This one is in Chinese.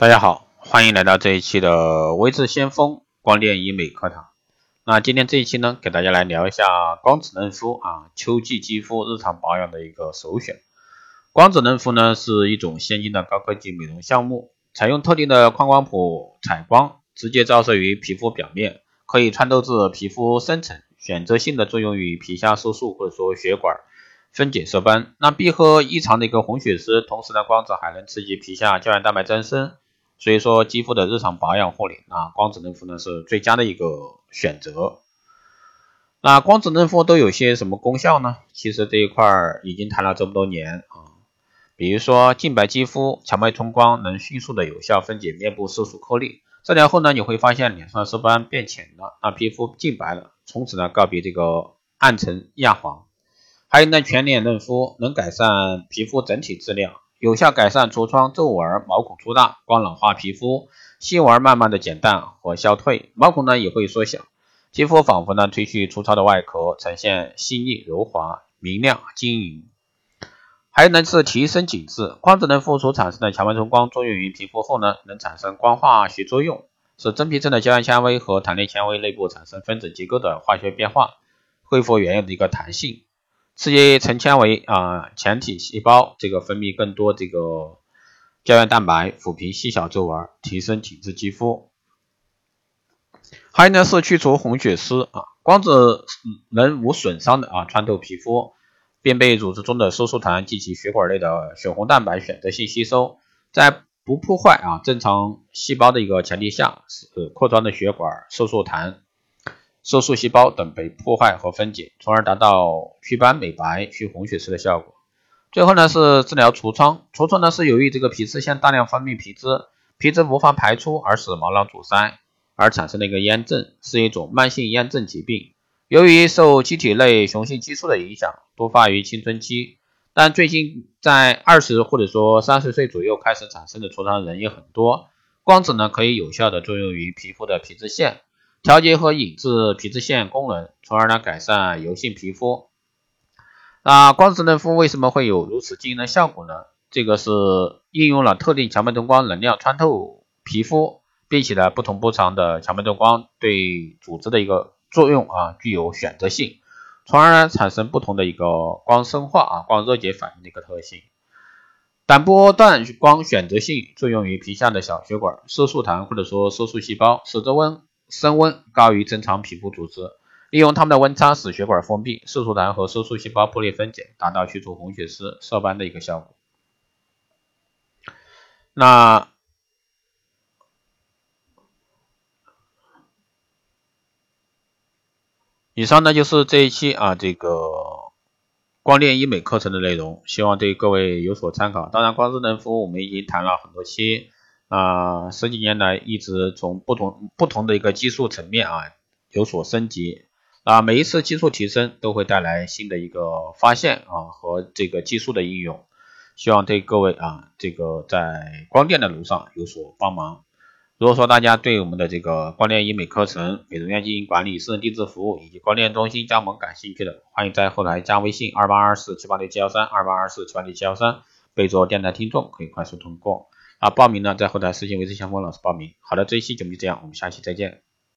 大家好，欢迎来到这一期的微智先锋光电医美课堂。那今天这一期呢，给大家来聊一下光子嫩肤啊，秋季肌肤日常保养的一个首选。光子嫩肤呢是一种先进的高科技美容项目，采用特定的矿光谱采光，直接照射于皮肤表面，可以穿透至皮肤深层，选择性的作用于皮下色素或者说血管分解色斑。那闭合异常的一个红血丝，同时呢光子还能刺激皮下胶原蛋白增生。所以说，肌肤的日常保养护理啊，光子嫩肤呢是最佳的一个选择。那光子嫩肤都有些什么功效呢？其实这一块儿已经谈了这么多年啊。比如说净白肌肤，强脉冲光能迅速的有效分解面部色素颗粒，治疗后呢，你会发现脸上色斑变浅了，啊，皮肤净白了，从此呢告别这个暗沉亚黄。还有呢，全脸嫩肤能改善皮肤整体质量。有效改善痤疮、皱纹、毛孔粗大、光老化皮肤，细纹慢慢的减淡和消退，毛孔呢也会缩小，肌肤仿佛呢褪去粗糙的外壳，呈现细腻柔滑、明亮晶莹。还能是提升紧致，光子嫩肤所产生的强脉冲光作用于皮肤后呢，能产生光化学作用，使真皮层的胶原纤维和弹力纤维内部产生分子结构的化学变化，恢复原有的一个弹性。刺激成纤维啊前体细胞这个分泌更多这个胶原蛋白，抚平细小皱纹，提升紧致肌肤。还有呢是去除红血丝啊，光子能无损伤的啊穿透皮肤，便被组织中的收缩团及其血管内的血红蛋白选择性吸收，在不破坏啊正常细胞的一个前提下，使扩张的血管收缩团。色素细胞等被破坏和分解，从而达到祛斑美白、去红血丝的效果。最后呢是治疗痤疮，痤疮呢是由于这个皮脂腺大量分泌皮脂，皮脂无法排出而使毛囊阻塞而产生的一个炎症，是一种慢性炎症疾病。由于受机体内雄性激素的影响，多发于青春期，但最近在二十或者说三十岁左右开始产生的痤疮人也很多。光子呢可以有效的作用于皮肤的皮脂腺。调节和抑制皮脂腺功能，从而呢改善油性皮肤。那光子嫩肤为什么会有如此惊人的效果呢？这个是应用了特定强脉冲光能量穿透皮肤，并且呢不同波长的强脉冲光对组织的一个作用啊具有选择性，从而呢产生不同的一个光生化啊光热解反应的一个特性。短波段光选择性作用于皮下的小血管、色素团或者说色素细胞，使得温。升温高于正常皮肤组织，利用它们的温差使血管封闭，色素团和色素细胞破裂分解，达到去除红血丝、色斑的一个效果。那以上呢就是这一期啊这个光电医美课程的内容，希望对各位有所参考。当然，光子嫩肤我们已经谈了很多期。啊，十几年来一直从不同不同的一个技术层面啊有所升级，啊，每一次技术提升都会带来新的一个发现啊和这个技术的应用，希望对各位啊这个在光电的路上有所帮忙。如果说大家对我们的这个光电医美课程、美容院经营管理、私人定制服务以及光电中心加盟感兴趣的，欢迎在后台加微信二八二四七八六七幺三二八二四七八六七幺三，备注电台听众，可以快速通过。啊，报名呢，在后台私信维持相关老师报名。好的，这一期节目就这样，我们下期再见。